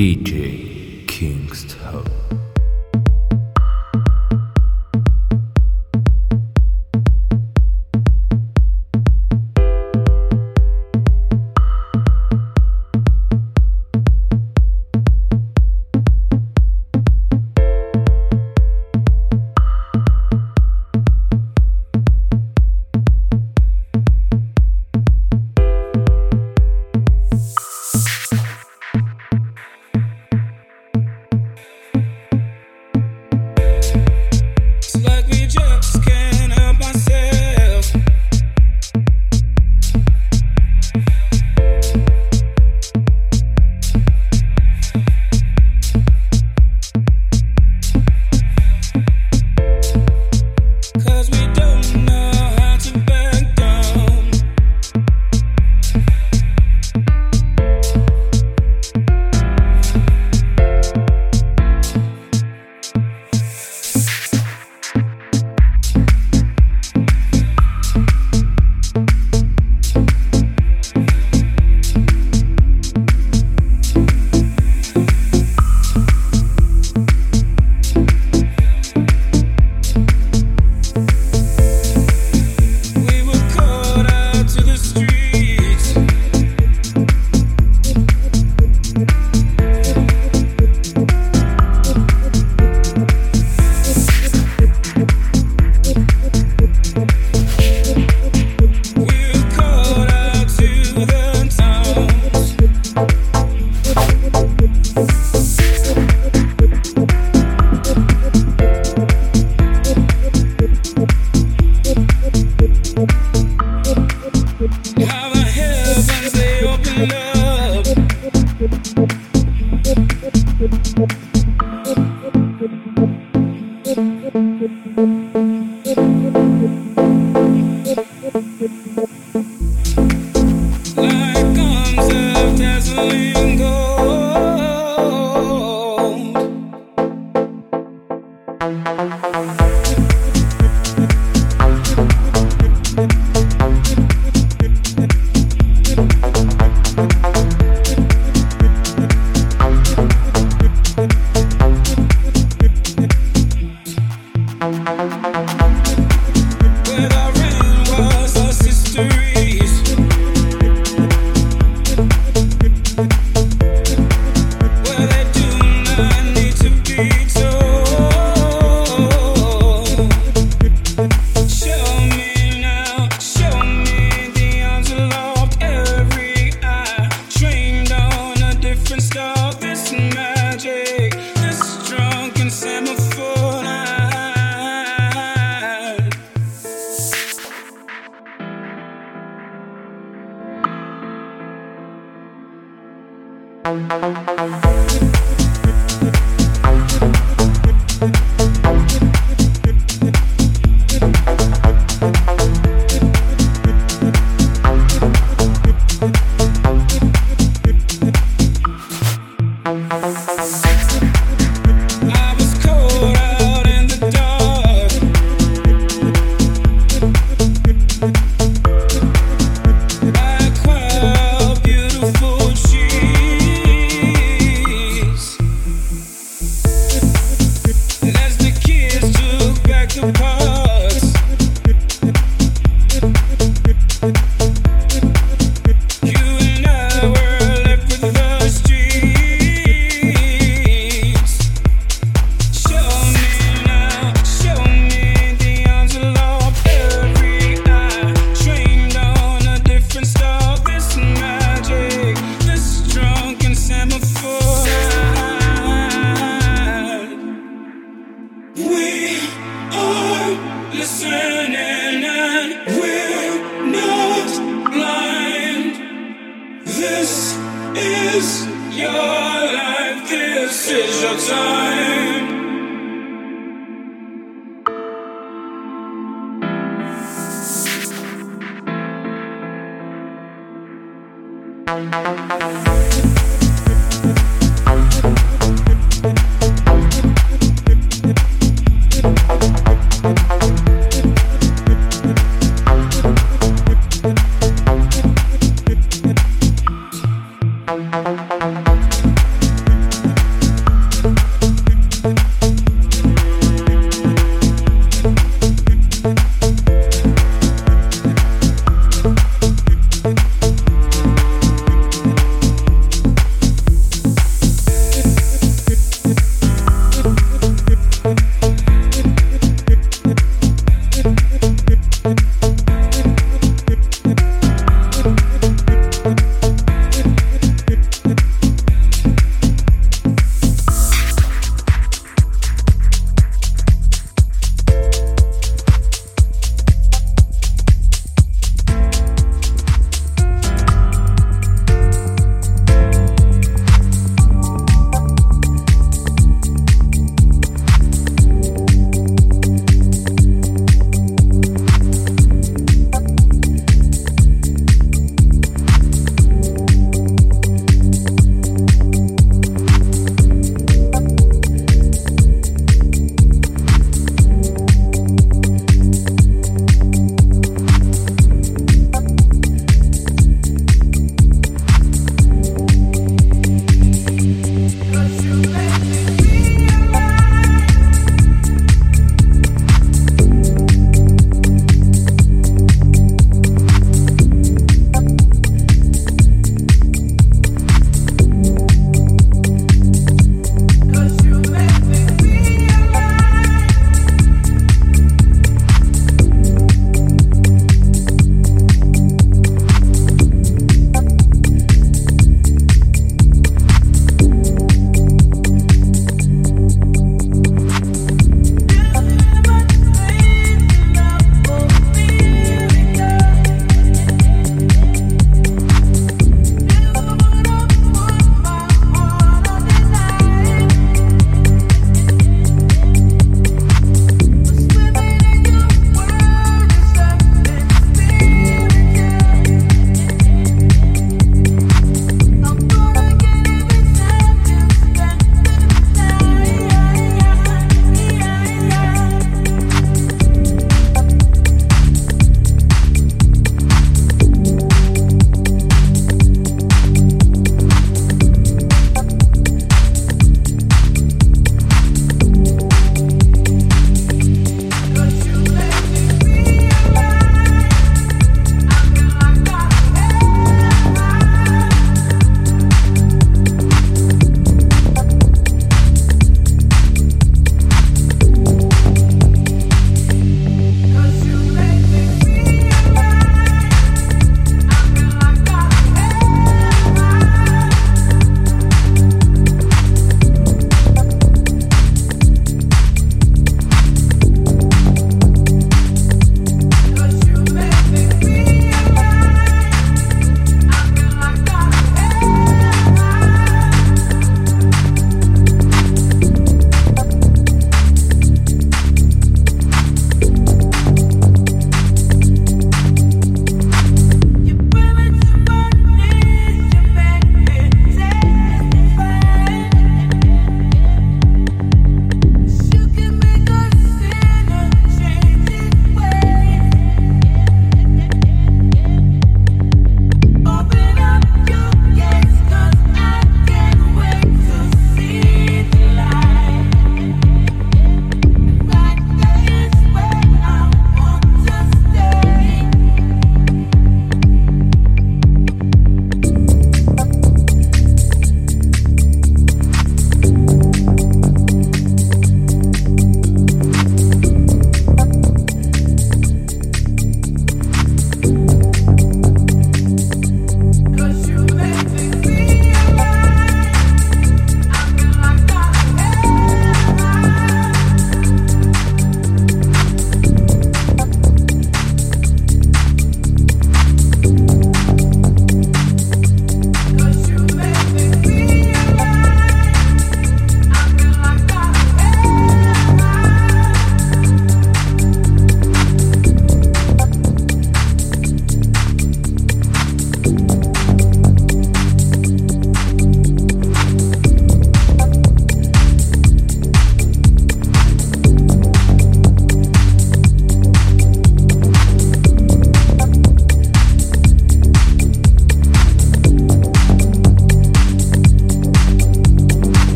DJ Kingston.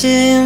się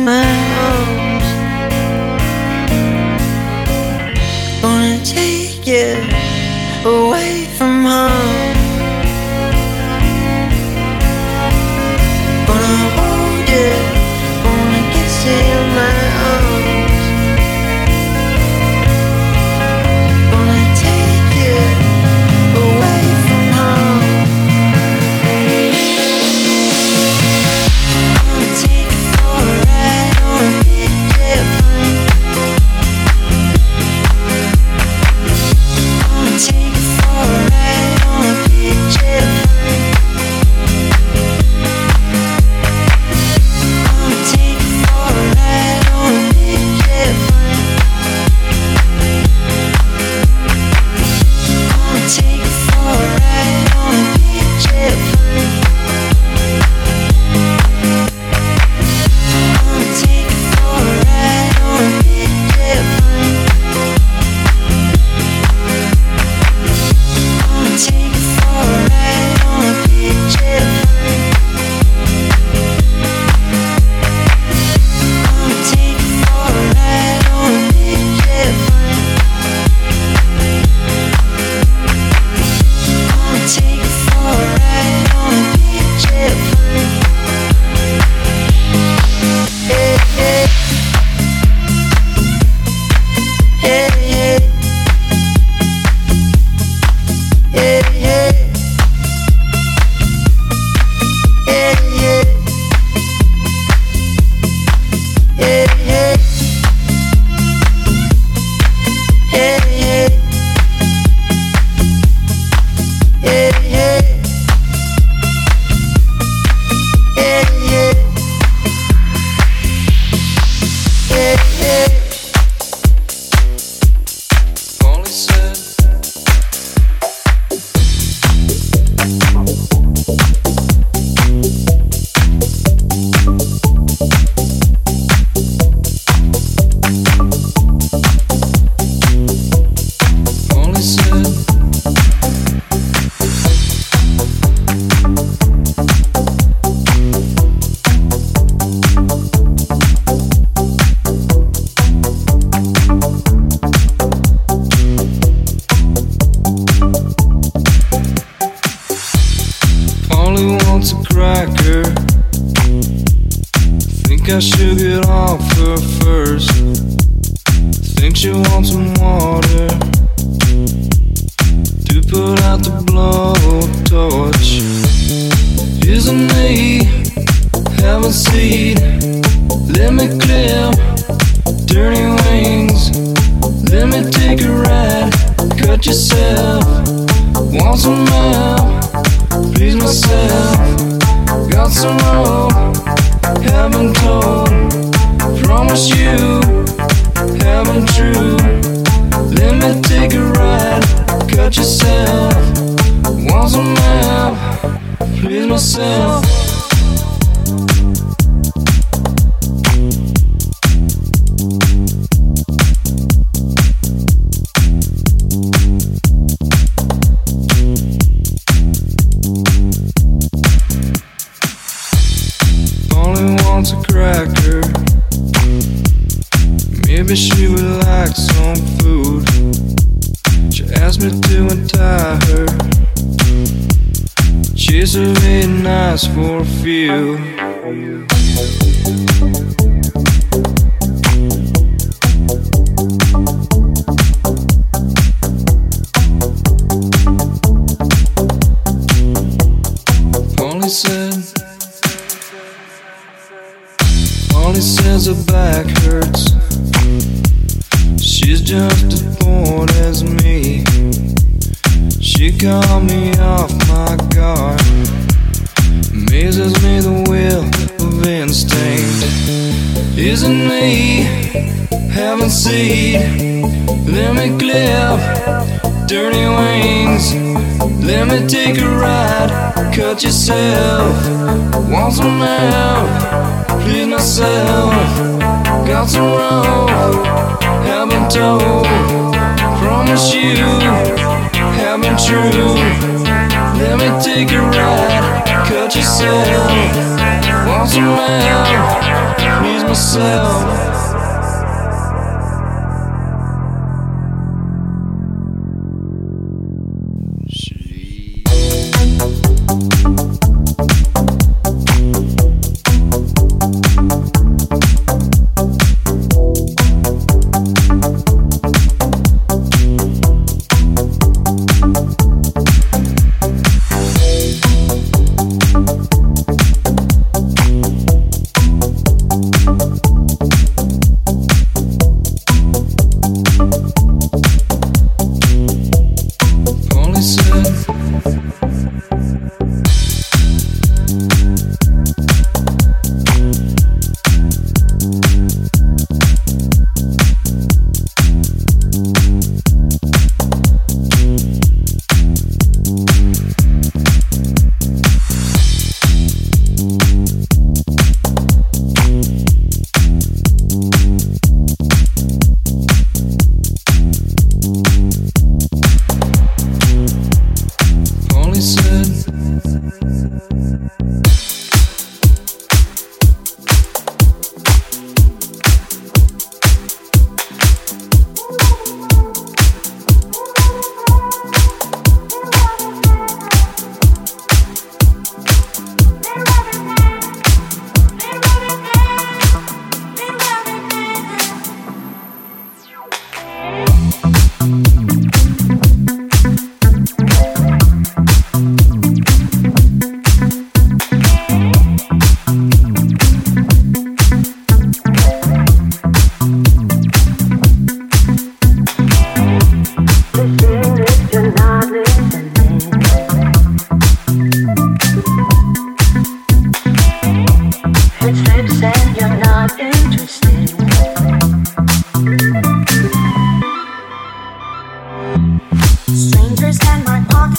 around. Lose myself.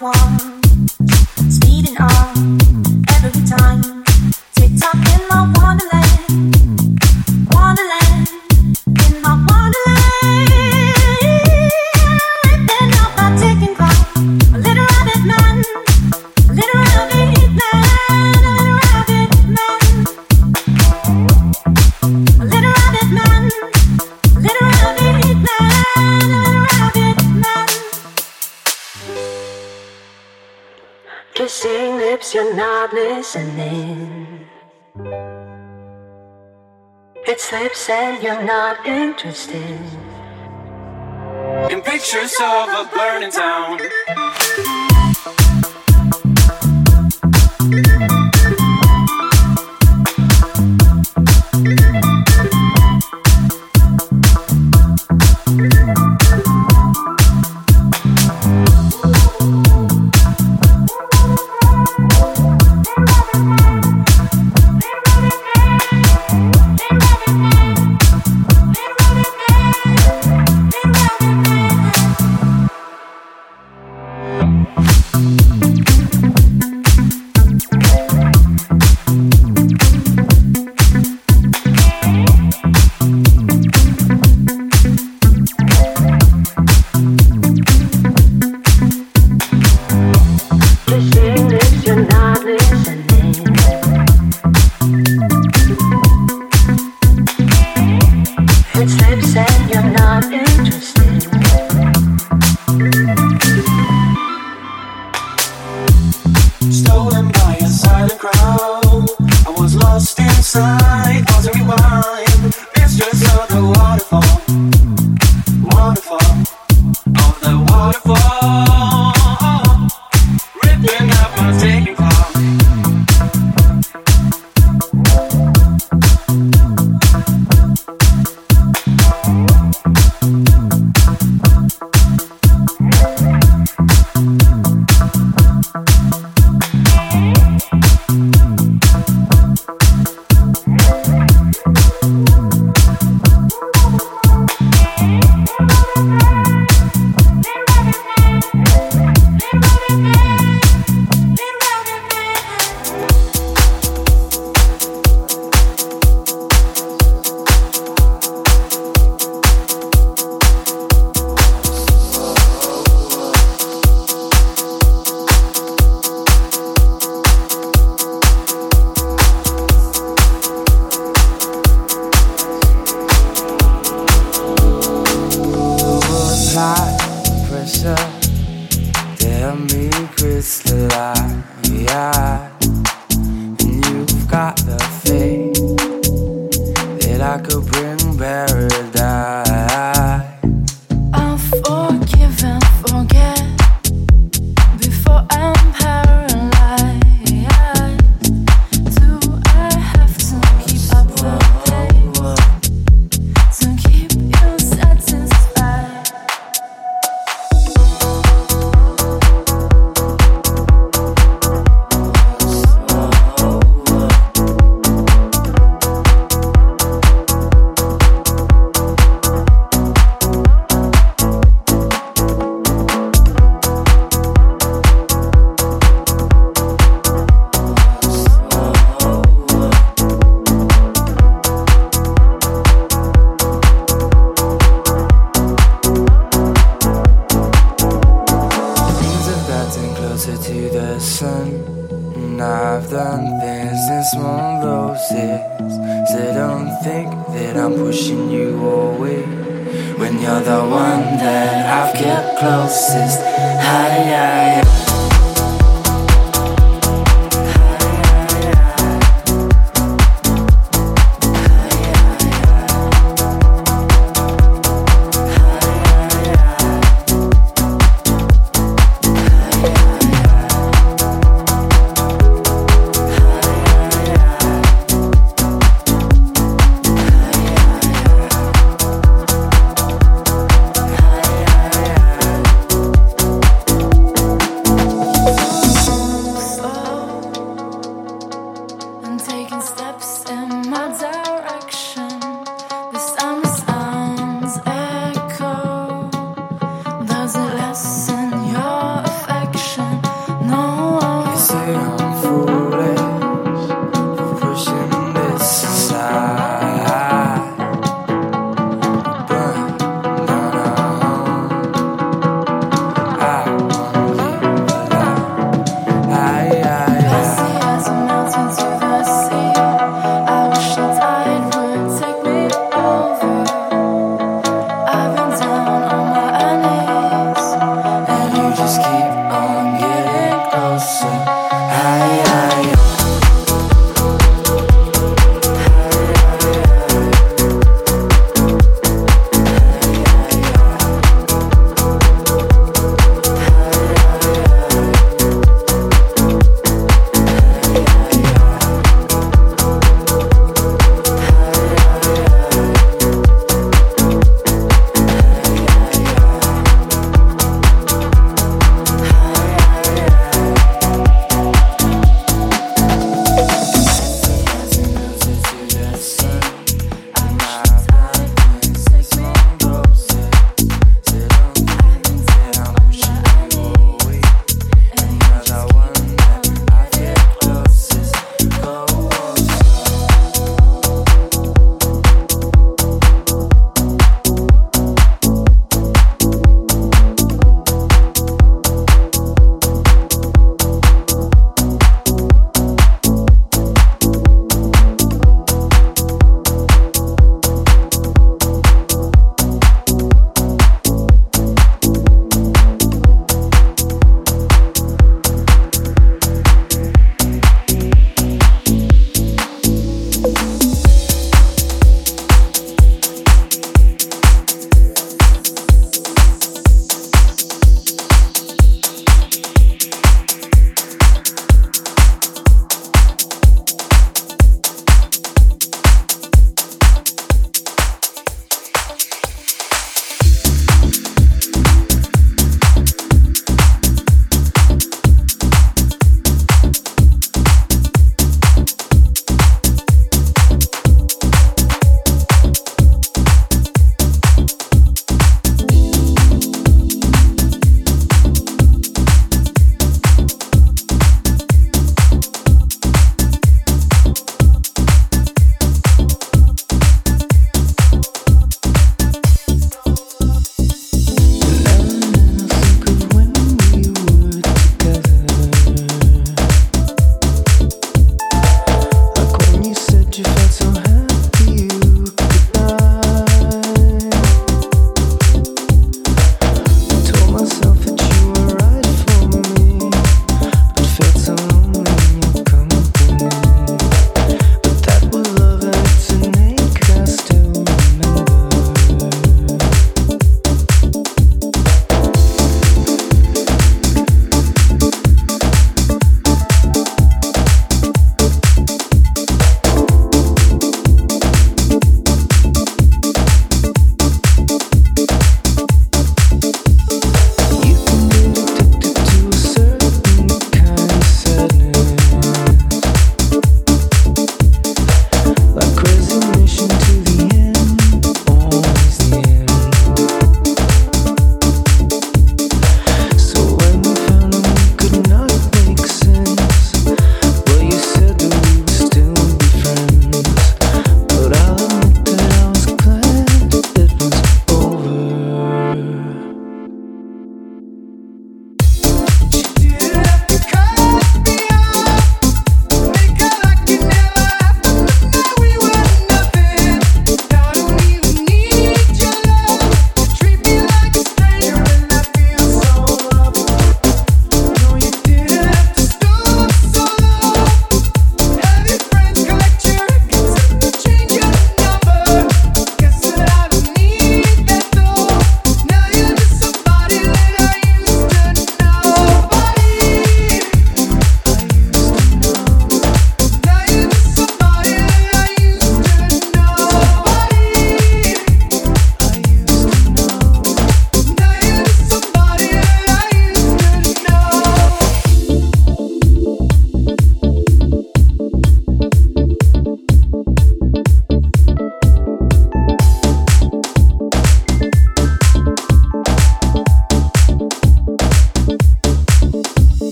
Want some help, please myself. and you're not interested in pictures of a burning town.